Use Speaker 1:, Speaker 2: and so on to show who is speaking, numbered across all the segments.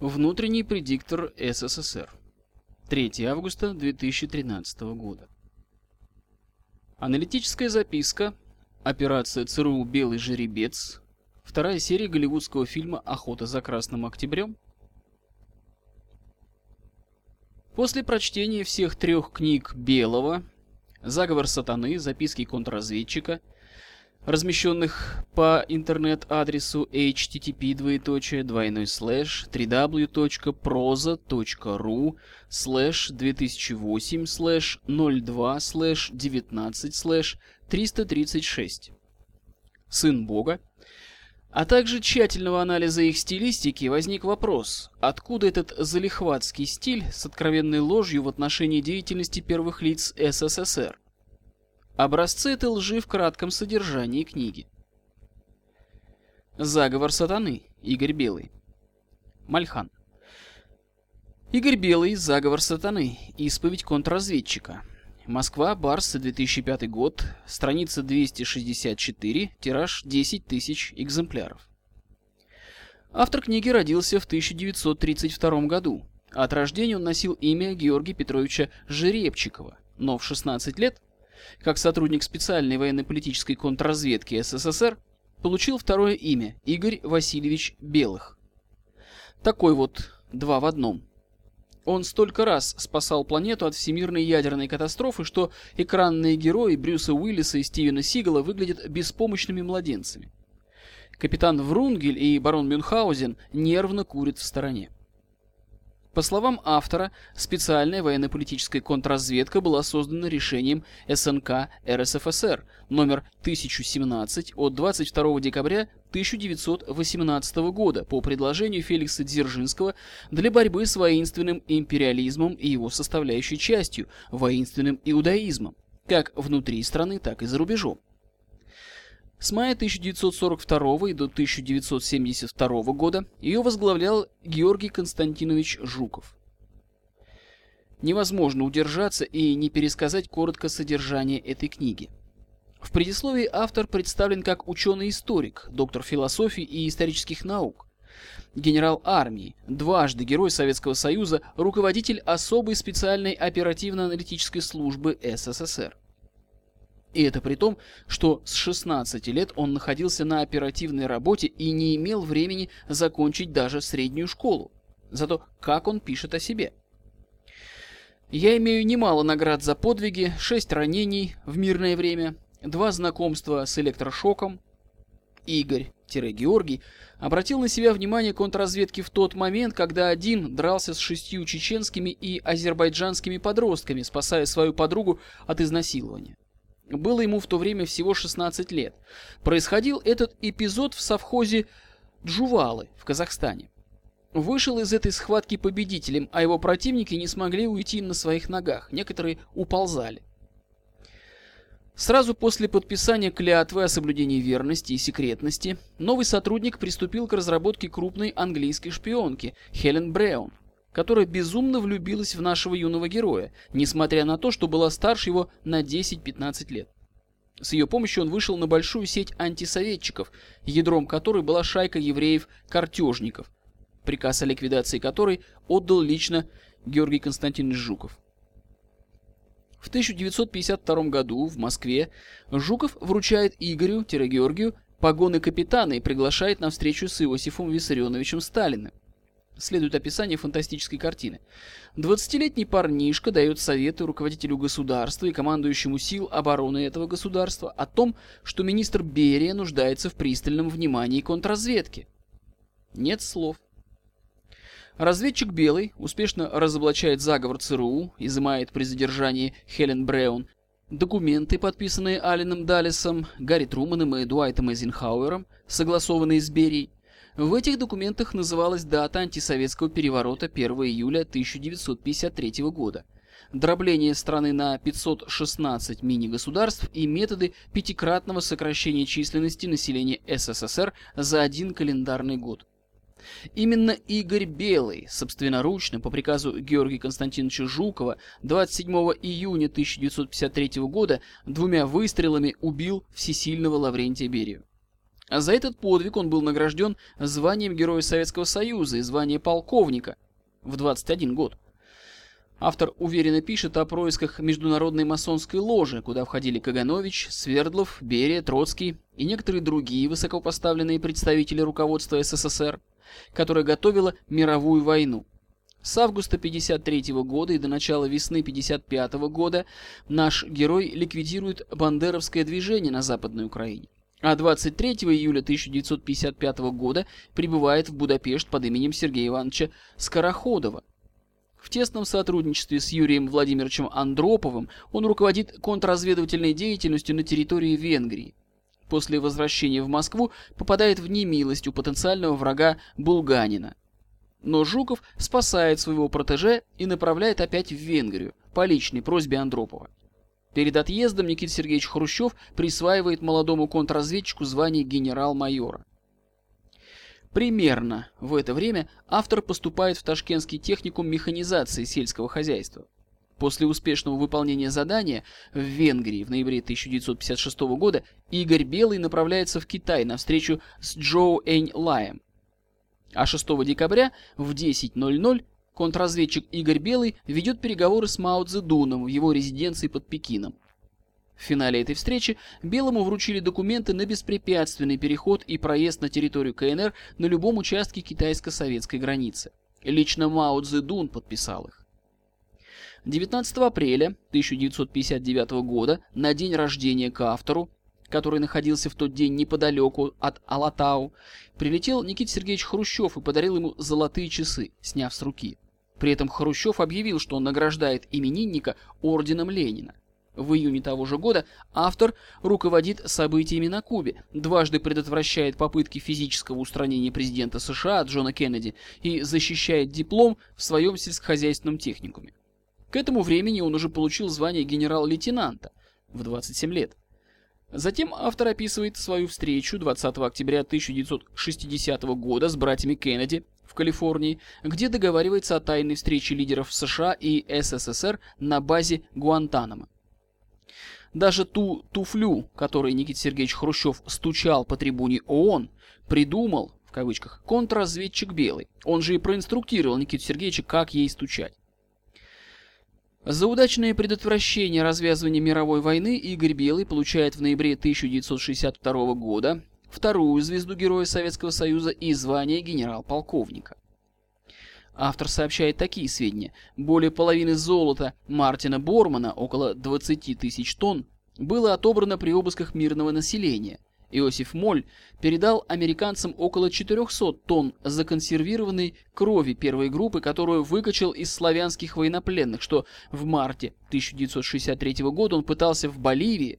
Speaker 1: Внутренний предиктор СССР. 3 августа 2013 года. Аналитическая записка. Операция ЦРУ «Белый жеребец». Вторая серия голливудского фильма «Охота за Красным Октябрем». После прочтения всех трех книг Белого «Заговор сатаны», «Записки контрразведчика», размещенных по интернет-адресу http двоеточие двойной слэш www.proza.ru слэш 2008 слэш 02 слэш 19 слэш 336 Сын Бога, а также тщательного анализа их стилистики возник вопрос, откуда этот залихватский стиль с откровенной ложью в отношении деятельности первых лиц СССР. Образцы этой лжи в кратком содержании книги. Заговор сатаны. Игорь Белый. Мальхан. Игорь Белый. Заговор сатаны. Исповедь контрразведчика. Москва. Барс. 2005 год. Страница 264. Тираж 10 тысяч экземпляров. Автор книги родился в 1932 году. От рождения он носил имя Георгия Петровича Жеребчикова, но в 16 лет как сотрудник специальной военно-политической контрразведки СССР, получил второе имя – Игорь Васильевич Белых. Такой вот два в одном. Он столько раз спасал планету от всемирной ядерной катастрофы, что экранные герои Брюса Уиллиса и Стивена Сигала выглядят беспомощными младенцами. Капитан Врунгель и барон Мюнхгаузен нервно курят в стороне. По словам автора, специальная военно-политическая контрразведка была создана решением СНК РСФСР номер 1017 от 22 декабря 1918 года по предложению Феликса Дзержинского для борьбы с воинственным империализмом и его составляющей частью – воинственным иудаизмом, как внутри страны, так и за рубежом. С мая 1942 до 1972 года ее возглавлял Георгий Константинович Жуков. Невозможно удержаться и не пересказать коротко содержание этой книги. В предисловии автор представлен как ученый-историк, доктор философии и исторических наук, генерал армии, дважды Герой Советского Союза, руководитель особой специальной оперативно-аналитической службы СССР. И это при том, что с 16 лет он находился на оперативной работе и не имел времени закончить даже среднюю школу. Зато как он пишет о себе. Я имею немало наград за подвиги, 6 ранений в мирное время, два знакомства с электрошоком. Игорь-Георгий обратил на себя внимание контрразведки в тот момент, когда один дрался с шестью чеченскими и азербайджанскими подростками, спасая свою подругу от изнасилования. Было ему в то время всего 16 лет. Происходил этот эпизод в совхозе Джувалы в Казахстане. Вышел из этой схватки победителем, а его противники не смогли уйти на своих ногах, некоторые уползали. Сразу после подписания клятвы о соблюдении верности и секретности, новый сотрудник приступил к разработке крупной английской шпионки Хелен Браун, которая безумно влюбилась в нашего юного героя, несмотря на то, что была старше его на 10-15 лет. С ее помощью он вышел на большую сеть антисоветчиков, ядром которой была шайка евреев-картежников, приказ о ликвидации которой отдал лично Георгий Константинович Жуков. В 1952 году в Москве Жуков вручает Игорю-Георгию погоны капитана и приглашает на встречу с Иосифом Виссарионовичем Сталиным. Следует описание фантастической картины. Двадцатилетний парнишка дает советы руководителю государства и командующему сил обороны этого государства о том, что министр Берия нуждается в пристальном внимании контрразведки. Нет слов. Разведчик Белый успешно разоблачает заговор ЦРУ, изымает при задержании Хелен Браун документы, подписанные Алленом Даллесом, Гарри Труманом и Дуайтом Эйзенхауэром, согласованные с Берией, в этих документах называлась дата антисоветского переворота 1 июля 1953 года, дробление страны на 516 мини-государств и методы пятикратного сокращения численности населения СССР за один календарный год. Именно Игорь Белый, собственноручно по приказу Георгия Константиновича Жукова 27 июня 1953 года двумя выстрелами убил всесильного Лаврентия Берию. За этот подвиг он был награжден званием Героя Советского Союза и званием полковника в 21 год. Автор уверенно пишет о происках международной масонской ложи, куда входили Каганович, Свердлов, Берия, Троцкий и некоторые другие высокопоставленные представители руководства СССР, которая готовила мировую войну. С августа 1953 года и до начала весны 1955 года наш герой ликвидирует бандеровское движение на Западной Украине. А 23 июля 1955 года прибывает в Будапешт под именем Сергея Ивановича Скороходова. В тесном сотрудничестве с Юрием Владимировичем Андроповым он руководит контрразведывательной деятельностью на территории Венгрии. После возвращения в Москву попадает в немилость у потенциального врага Булганина. Но Жуков спасает своего протеже и направляет опять в Венгрию по личной просьбе Андропова. Перед отъездом Никита Сергеевич Хрущев присваивает молодому контрразведчику звание генерал-майора. Примерно в это время автор поступает в Ташкентский техникум механизации сельского хозяйства. После успешного выполнения задания в Венгрии в ноябре 1956 года Игорь Белый направляется в Китай на встречу с Джоу Энь Лаем. А 6 декабря в 10.00 контрразведчик Игорь Белый ведет переговоры с Мао Цзэдуном в его резиденции под Пекином. В финале этой встречи Белому вручили документы на беспрепятственный переход и проезд на территорию КНР на любом участке китайско-советской границы. Лично Мао Цзэдун подписал их. 19 апреля 1959 года, на день рождения к автору, который находился в тот день неподалеку от Алатау, прилетел Никита Сергеевич Хрущев и подарил ему золотые часы, сняв с руки. При этом Хрущев объявил, что он награждает именинника орденом Ленина. В июне того же года автор руководит событиями на Кубе, дважды предотвращает попытки физического устранения президента США Джона Кеннеди и защищает диплом в своем сельскохозяйственном техникуме. К этому времени он уже получил звание генерал-лейтенанта в 27 лет. Затем автор описывает свою встречу 20 октября 1960 года с братьями Кеннеди в Калифорнии, где договаривается о тайной встрече лидеров США и СССР на базе Гуантанамо. Даже ту туфлю, которой Никита Сергеевич Хрущев стучал по трибуне ООН, придумал, в кавычках, контрразведчик Белый. Он же и проинструктировал Никиту Сергеевича, как ей стучать. За удачное предотвращение развязывания мировой войны Игорь Белый получает в ноябре 1962 года вторую звезду Героя Советского Союза и звание генерал-полковника. Автор сообщает такие сведения. Более половины золота Мартина Бормана, около 20 тысяч тонн, было отобрано при обысках мирного населения. Иосиф Моль передал американцам около 400 тонн законсервированной крови первой группы, которую выкачал из славянских военнопленных, что в марте 1963 года он пытался в Боливии,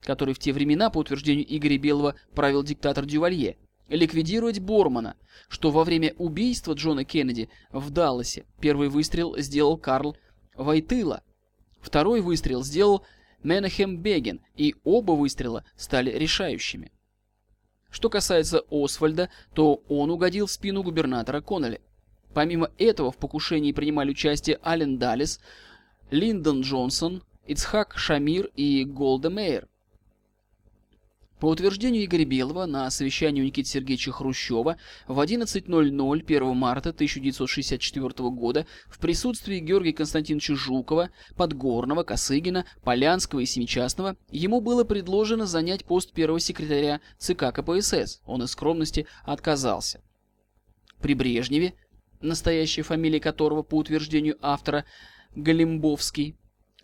Speaker 1: который в те времена, по утверждению Игоря Белого, правил диктатор Дювалье, ликвидировать Бормана, что во время убийства Джона Кеннеди в Далласе первый выстрел сделал Карл Вайтыла, второй выстрел сделал Менахем Беген, и оба выстрела стали решающими. Что касается Освальда, то он угодил в спину губернатора Коннелли. Помимо этого в покушении принимали участие Ален Даллес, Линдон Джонсон, Ицхак Шамир и Голда Мейер. По утверждению Игоря Белого, на совещании у Никиты Сергеевича Хрущева в 11.00 1 марта 1964 года в присутствии Георгия Константиновича Жукова, Подгорного, Косыгина, Полянского и Семичастного ему было предложено занять пост первого секретаря ЦК КПСС. Он из скромности отказался. При Брежневе, настоящая фамилия которого, по утверждению автора, Галимбовский,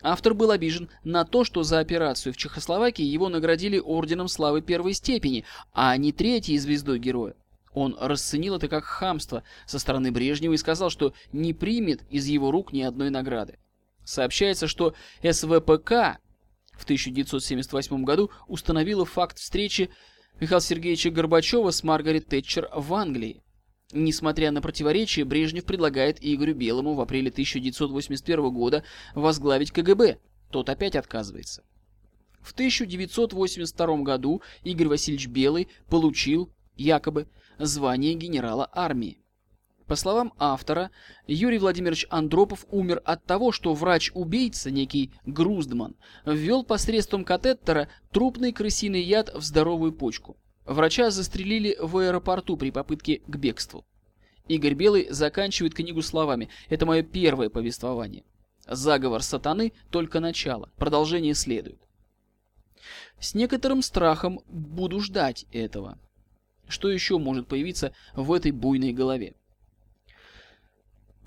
Speaker 1: Автор был обижен на то, что за операцию в Чехословакии его наградили орденом славы первой степени, а не третьей звездой героя. Он расценил это как хамство со стороны Брежнева и сказал, что не примет из его рук ни одной награды. Сообщается, что СВПК в 1978 году установила факт встречи Михаила Сергеевича Горбачева с Маргарет Тэтчер в Англии. Несмотря на противоречия, Брежнев предлагает Игорю Белому в апреле 1981 года возглавить КГБ. Тот опять отказывается. В 1982 году Игорь Васильевич Белый получил, якобы, звание генерала армии. По словам автора, Юрий Владимирович Андропов умер от того, что врач-убийца, некий Груздман, ввел посредством катетера трупный крысиный яд в здоровую почку. Врача застрелили в аэропорту при попытке к бегству. Игорь Белый заканчивает книгу словами «Это мое первое повествование». Заговор сатаны – только начало, продолжение следует. С некоторым страхом буду ждать этого. Что еще может появиться в этой буйной голове?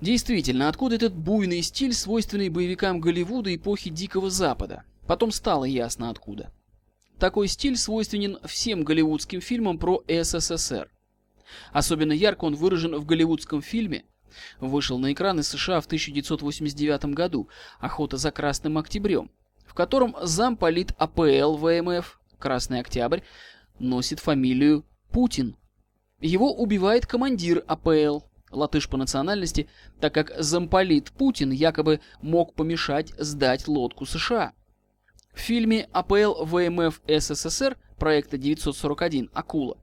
Speaker 1: Действительно, откуда этот буйный стиль, свойственный боевикам Голливуда эпохи Дикого Запада? Потом стало ясно откуда. Такой стиль свойственен всем голливудским фильмам про СССР. Особенно ярко он выражен в голливудском фильме, вышел на экраны США в 1989 году «Охота за Красным Октябрем», в котором замполит АПЛ ВМФ «Красный Октябрь» носит фамилию Путин. Его убивает командир АПЛ, латыш по национальности, так как замполит Путин якобы мог помешать сдать лодку США. В фильме АПЛ ВМФ СССР проекта 941 «Акула»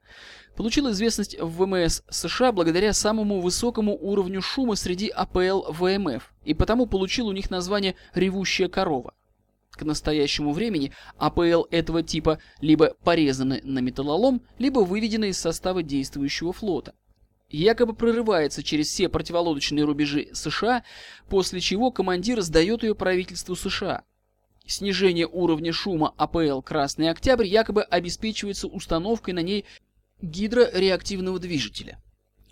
Speaker 1: получил известность в ВМС США благодаря самому высокому уровню шума среди АПЛ ВМФ и потому получил у них название «Ревущая корова». К настоящему времени АПЛ этого типа либо порезаны на металлолом, либо выведены из состава действующего флота. Якобы прорывается через все противолодочные рубежи США, после чего командир сдает ее правительству США – Снижение уровня шума АПЛ «Красный Октябрь» якобы обеспечивается установкой на ней гидрореактивного движителя.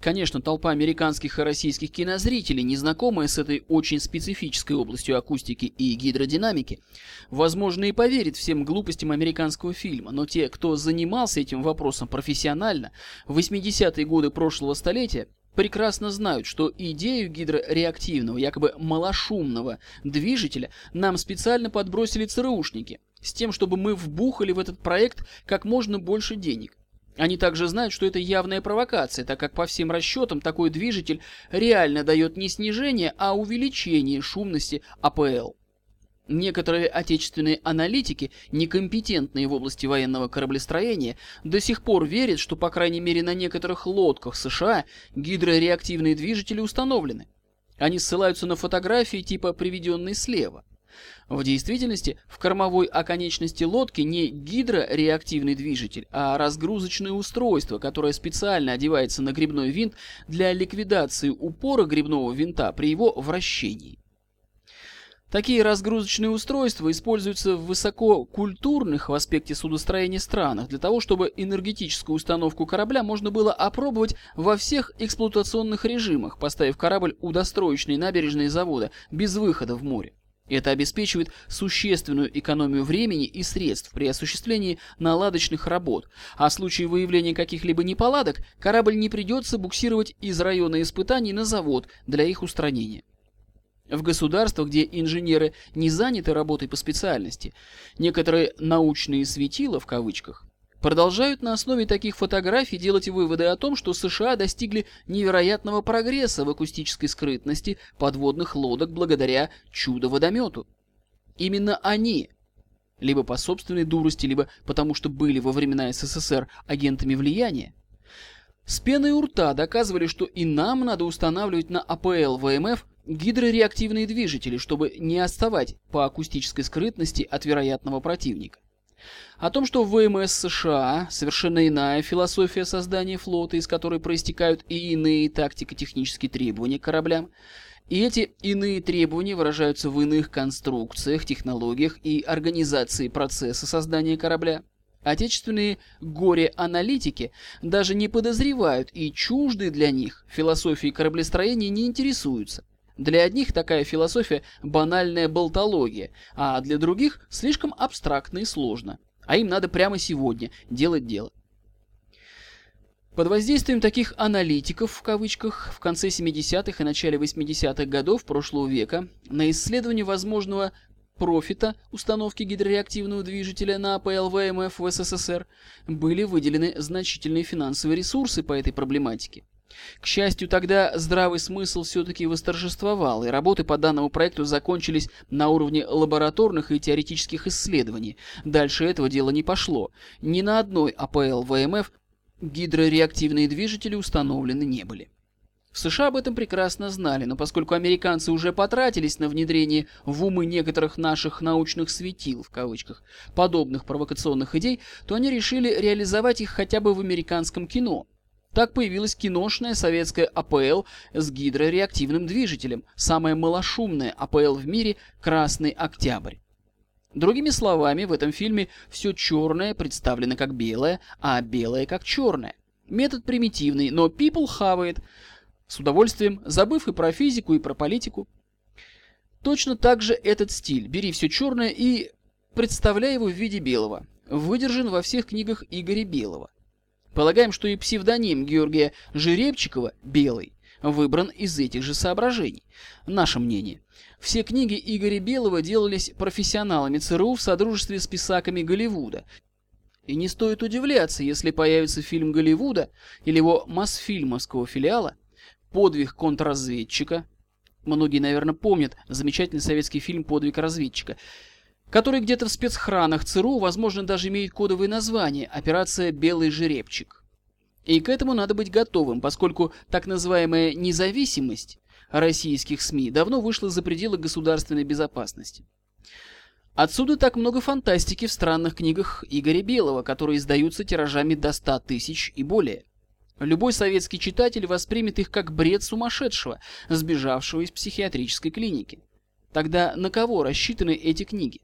Speaker 1: Конечно, толпа американских и российских кинозрителей, незнакомая с этой очень специфической областью акустики и гидродинамики, возможно и поверит всем глупостям американского фильма, но те, кто занимался этим вопросом профессионально, в 80-е годы прошлого столетия, прекрасно знают, что идею гидрореактивного, якобы малошумного движителя нам специально подбросили ЦРУшники, с тем, чтобы мы вбухали в этот проект как можно больше денег. Они также знают, что это явная провокация, так как по всем расчетам такой движитель реально дает не снижение, а увеличение шумности АПЛ. Некоторые отечественные аналитики, некомпетентные в области военного кораблестроения, до сих пор верят, что по крайней мере на некоторых лодках США гидрореактивные движители установлены. Они ссылаются на фотографии типа приведенной слева. В действительности, в кормовой оконечности лодки не гидрореактивный движитель, а разгрузочное устройство, которое специально одевается на грибной винт для ликвидации упора грибного винта при его вращении. Такие разгрузочные устройства используются в высококультурных в аспекте судостроения странах для того, чтобы энергетическую установку корабля можно было опробовать во всех эксплуатационных режимах, поставив корабль у достроечной набережной завода без выхода в море. Это обеспечивает существенную экономию времени и средств при осуществлении наладочных работ, а в случае выявления каких-либо неполадок корабль не придется буксировать из района испытаний на завод для их устранения. В государствах, где инженеры не заняты работой по специальности, некоторые «научные светила» в кавычках продолжают на основе таких фотографий делать выводы о том, что США достигли невероятного прогресса в акустической скрытности подводных лодок благодаря чудо-водомету. Именно они, либо по собственной дурости, либо потому что были во времена СССР агентами влияния, с пеной у рта доказывали, что и нам надо устанавливать на АПЛ ВМФ гидрореактивные движители, чтобы не отставать по акустической скрытности от вероятного противника. О том, что в ВМС США совершенно иная философия создания флота, из которой проистекают и иные тактико-технические требования к кораблям, и эти иные требования выражаются в иных конструкциях, технологиях и организации процесса создания корабля. Отечественные горе-аналитики даже не подозревают и чужды для них философии кораблестроения не интересуются. Для одних такая философия – банальная болтология, а для других – слишком абстрактно и сложно. А им надо прямо сегодня делать дело. Под воздействием таких «аналитиков» в кавычках в конце 70-х и начале 80-х годов прошлого века на исследование возможного профита установки гидрореактивного движителя на АПЛ-ВМФ в СССР были выделены значительные финансовые ресурсы по этой проблематике. К счастью, тогда здравый смысл все-таки восторжествовал, и работы по данному проекту закончились на уровне лабораторных и теоретических исследований. Дальше этого дела не пошло. Ни на одной АПЛ ВМФ гидрореактивные движители установлены не были. В США об этом прекрасно знали, но поскольку американцы уже потратились на внедрение в умы некоторых наших «научных светил» в кавычках подобных провокационных идей, то они решили реализовать их хотя бы в американском кино. Так появилась киношная советская АПЛ с гидрореактивным движителем, самая малошумная АПЛ в мире «Красный Октябрь». Другими словами, в этом фильме все черное представлено как белое, а белое как черное. Метод примитивный, но people хавает – с удовольствием, забыв и про физику, и про политику. Точно так же этот стиль «бери все черное» и представляй его в виде белого, выдержан во всех книгах Игоря Белого. Полагаем, что и псевдоним Георгия Жеребчикова «Белый» выбран из этих же соображений. Наше мнение. Все книги Игоря Белого делались профессионалами ЦРУ в содружестве с писаками Голливуда. И не стоит удивляться, если появится фильм Голливуда или его Мосфильмовского филиала, подвиг контрразведчика. Многие, наверное, помнят замечательный советский фильм «Подвиг разведчика», который где-то в спецхранах ЦРУ, возможно, даже имеет кодовое название «Операция «Белый жеребчик». И к этому надо быть готовым, поскольку так называемая независимость российских СМИ давно вышла за пределы государственной безопасности. Отсюда так много фантастики в странных книгах Игоря Белого, которые издаются тиражами до 100 тысяч и более. Любой советский читатель воспримет их как бред сумасшедшего, сбежавшего из психиатрической клиники. Тогда на кого рассчитаны эти книги?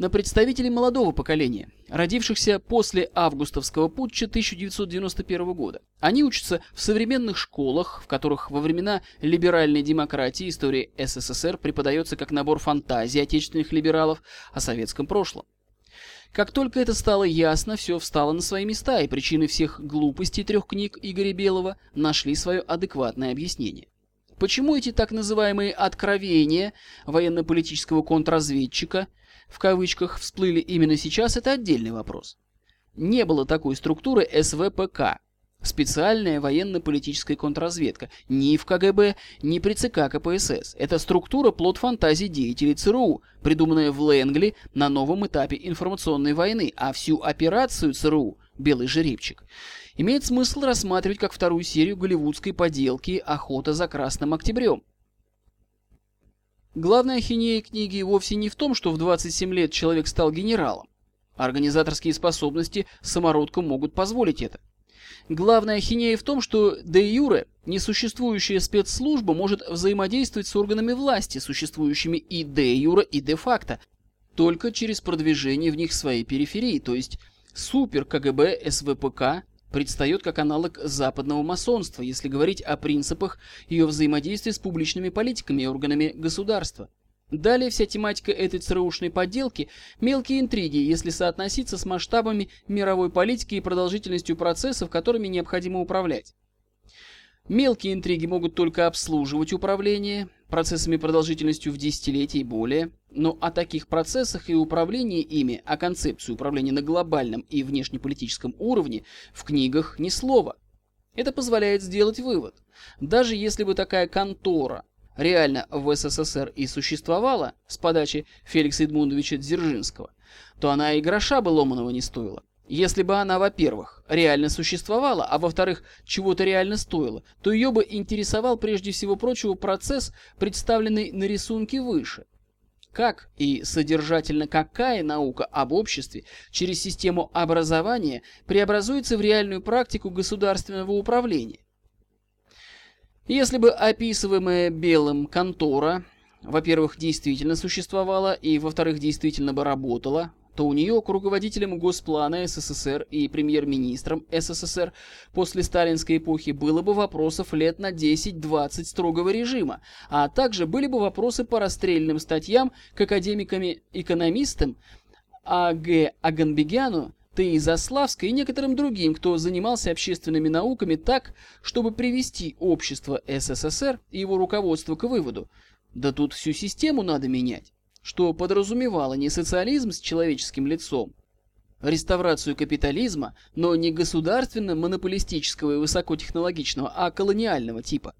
Speaker 1: На представителей молодого поколения, родившихся после августовского путча 1991 года. Они учатся в современных школах, в которых во времена либеральной демократии история СССР преподается как набор фантазий отечественных либералов о советском прошлом. Как только это стало ясно, все встало на свои места, и причины всех глупостей трех книг Игоря Белого нашли свое адекватное объяснение. Почему эти так называемые «откровения» военно-политического контрразведчика в кавычках всплыли именно сейчас, это отдельный вопрос. Не было такой структуры СВПК, Специальная военно-политическая контрразведка. Ни в КГБ, ни при ЦК КПСС. Это структура плод фантазий деятелей ЦРУ, придуманная в Лэнгли на новом этапе информационной войны, а всю операцию ЦРУ «Белый жеребчик» имеет смысл рассматривать как вторую серию голливудской поделки «Охота за Красным Октябрем». Главная ахинея книги вовсе не в том, что в 27 лет человек стал генералом. Организаторские способности самородкам могут позволить это. Главная ахинея в том, что де юре несуществующая спецслужба может взаимодействовать с органами власти, существующими и де юре, и де факто, только через продвижение в них своей периферии, то есть супер КГБ СВПК предстает как аналог западного масонства, если говорить о принципах ее взаимодействия с публичными политиками и органами государства. Далее вся тематика этой ЦРУшной подделки – мелкие интриги, если соотноситься с масштабами мировой политики и продолжительностью процессов, которыми необходимо управлять. Мелкие интриги могут только обслуживать управление процессами продолжительностью в десятилетия и более, но о таких процессах и управлении ими, о концепции управления на глобальном и внешнеполитическом уровне в книгах ни слова. Это позволяет сделать вывод. Даже если бы такая контора реально в СССР и существовала с подачи Феликса Эдмундовича Дзержинского, то она и гроша бы ломаного не стоила. Если бы она, во-первых, реально существовала, а во-вторых, чего-то реально стоила, то ее бы интересовал прежде всего прочего процесс, представленный на рисунке выше. Как и содержательно какая наука об обществе через систему образования преобразуется в реальную практику государственного управления. Если бы описываемая белым контора, во-первых, действительно существовала, и, во-вторых, действительно бы работала, то у нее к руководителям Госплана СССР и премьер-министром СССР после сталинской эпохи было бы вопросов лет на 10-20 строгого режима, а также были бы вопросы по расстрельным статьям к академикам-экономистам А.Г. Аганбегяну Т.И. Заславской и некоторым другим, кто занимался общественными науками так, чтобы привести общество СССР и его руководство к выводу, да тут всю систему надо менять, что подразумевало не социализм с человеческим лицом, реставрацию капитализма, но не государственно-монополистического и высокотехнологичного, а колониального типа.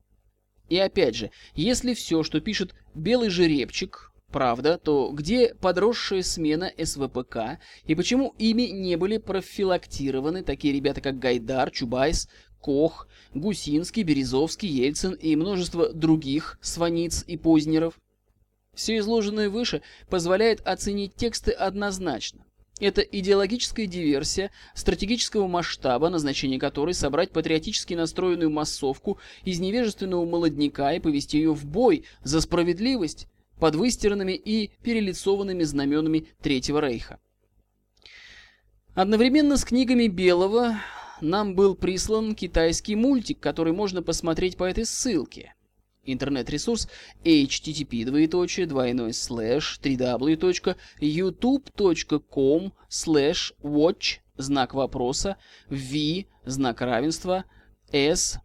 Speaker 1: И опять же, если все, что пишет белый жеребчик, правда, то где подросшая смена СВПК и почему ими не были профилактированы такие ребята, как Гайдар, Чубайс, Кох, Гусинский, Березовский, Ельцин и множество других сваниц и познеров. Все изложенное выше позволяет оценить тексты однозначно. Это идеологическая диверсия стратегического масштаба, назначение которой собрать патриотически настроенную массовку из невежественного молодняка и повести ее в бой за справедливость под выстиранными и перелицованными знаменами Третьего Рейха. Одновременно с книгами Белого нам был прислан китайский мультик, который можно посмотреть по этой ссылке. Интернет-ресурс http двоеточие двойной слэш www.youtube.com слэш watch знак вопроса v знак равенства s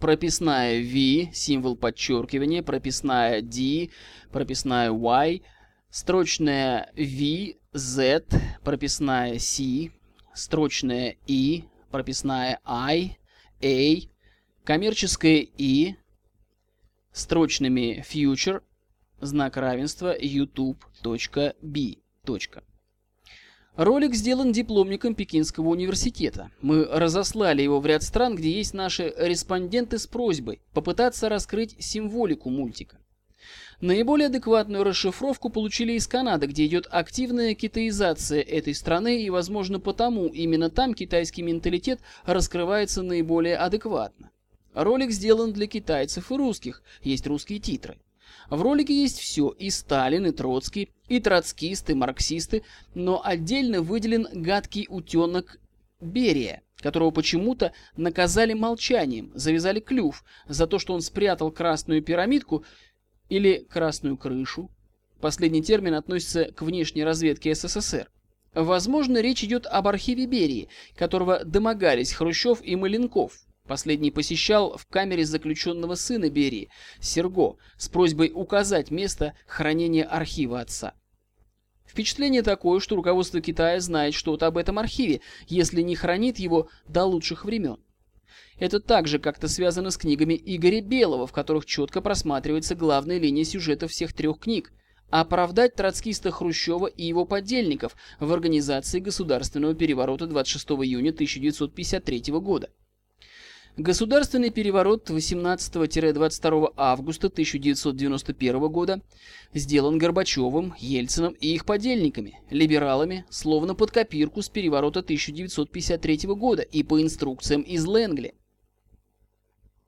Speaker 1: прописная v символ подчеркивания прописная d прописная y строчная v z прописная c строчная i прописная i a коммерческая i строчными future, знак равенства youtube.b. Ролик сделан дипломником Пекинского университета. Мы разослали его в ряд стран, где есть наши респонденты с просьбой попытаться раскрыть символику мультика. Наиболее адекватную расшифровку получили из Канады, где идет активная китаизация этой страны, и, возможно, потому именно там китайский менталитет раскрывается наиболее адекватно. Ролик сделан для китайцев и русских, есть русские титры. В ролике есть все, и Сталин, и Троцкий, и троцкисты, и марксисты, но отдельно выделен гадкий утенок Берия, которого почему-то наказали молчанием, завязали клюв за то, что он спрятал красную пирамидку или красную крышу. Последний термин относится к внешней разведке СССР. Возможно, речь идет об архиве Берии, которого домогались Хрущев и Маленков, Последний посещал в камере заключенного сына Берии, Серго, с просьбой указать место хранения архива отца. Впечатление такое, что руководство Китая знает что-то об этом архиве, если не хранит его до лучших времен. Это также как-то связано с книгами Игоря Белого, в которых четко просматривается главная линия сюжета всех трех книг – оправдать троцкиста Хрущева и его подельников в организации государственного переворота 26 июня 1953 года. Государственный переворот 18-22 августа 1991 года сделан Горбачевым, Ельцином и их подельниками, либералами, словно под копирку с переворота 1953 года и по инструкциям из Лэнгли.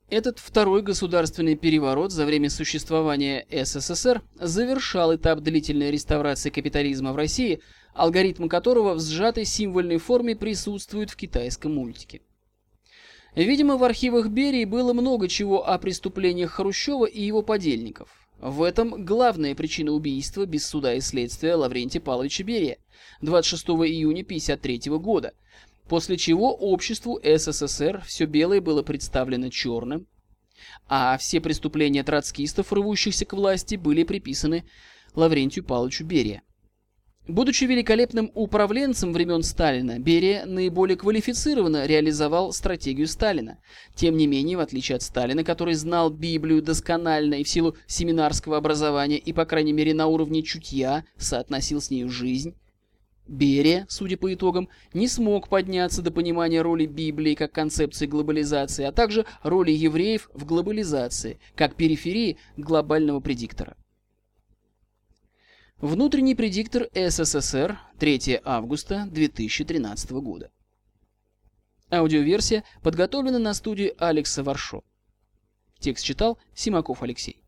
Speaker 1: Этот второй государственный переворот за время существования СССР завершал этап длительной реставрации капитализма в России, алгоритм которого в сжатой символьной форме присутствует в китайском мультике. Видимо, в архивах Берии было много чего о преступлениях Хрущева и его подельников. В этом главная причина убийства без суда и следствия Лаврентия Павловича Берия 26 июня 1953 года, после чего обществу СССР все белое было представлено черным, а все преступления троцкистов, рвущихся к власти, были приписаны Лаврентию Павловичу Берия. Будучи великолепным управленцем времен Сталина, Берия наиболее квалифицированно реализовал стратегию Сталина. Тем не менее, в отличие от Сталина, который знал Библию досконально и в силу семинарского образования и, по крайней мере, на уровне чутья соотносил с нею жизнь, Берия, судя по итогам, не смог подняться до понимания роли Библии как концепции глобализации, а также роли евреев в глобализации, как периферии глобального предиктора. Внутренний предиктор СССР, 3 августа 2013 года. Аудиоверсия подготовлена на студии Алекса Варшо. Текст читал Симаков Алексей.